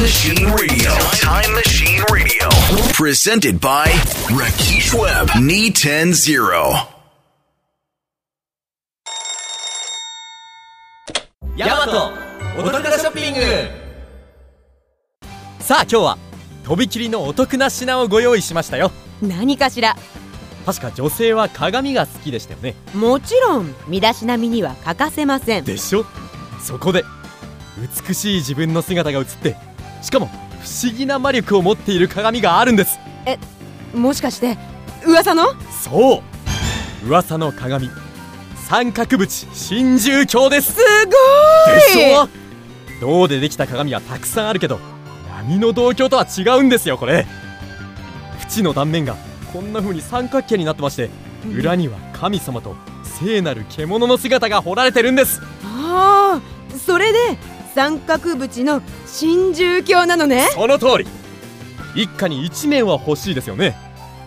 Machine Radio. Time Machine Radio. Presented by Rakesh Webb. E Knee 10 0. ヤマトお得なショッピングさあ今日はとびきりのお得な品をご用意しましたよ何かしら？確か女性は鏡が好きでしたよねもちろん身だしなみには欠かせませんでしょ？そこで美しい自分の姿が映ってしかも不思議な魔力を持っている鏡があるんです。もしかして噂の？そう。噂の鏡。三角縁真珠鏡です。すごでいしょ？銅でできた鏡はたくさんあるけど波の銅鏡とは違うんですよこれ。縁の断面がこんな風に三角形になってまして裏には神様と聖なる獣の姿が彫られてるんです。ああそれで三角縁の真珠鏡なのね。その通り。一家に一面は欲しいですよね。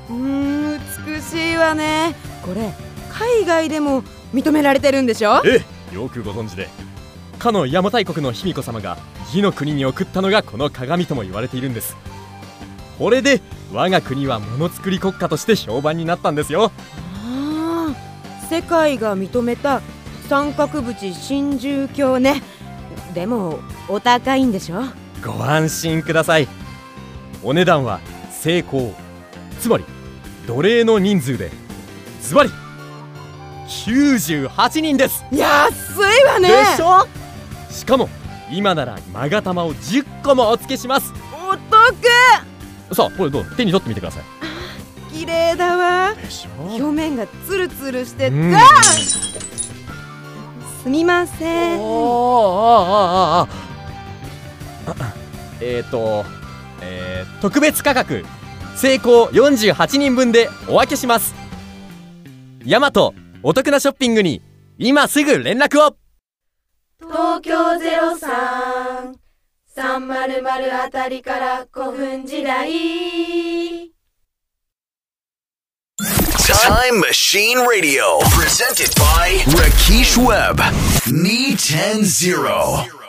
うーん美しいわね。これ海外でも認められてるんでしょ？ええよくご存知で。かの邪馬台国の卑弥呼様が義の国に送ったのがこの鏡とも言われているんです。これで我が国はものづくり国家として評判になったんですよ。ああ世界が認めた三角縁真珠鏡ねでもお高いんでしょ？ご安心ください。お値段は成功つまり奴隷の人数でズバリ98人です。安いわね。でしょ？しかも今なら勾玉を10個もお付けします。お得。さあこれどう？手に取ってみてください。綺麗だわ。表面がツルツルしてうん。がすみません。おー。あーあーあえっ、ー、とえー、特別価格。成功48人分でお分けします。ヤマトお得なショッピングに今すぐ連絡を。東京ゼロ三。三丸丸あたりから古墳時代 Time Machine Radio. Presented by Rakesh Webb. Me Knee 10 0.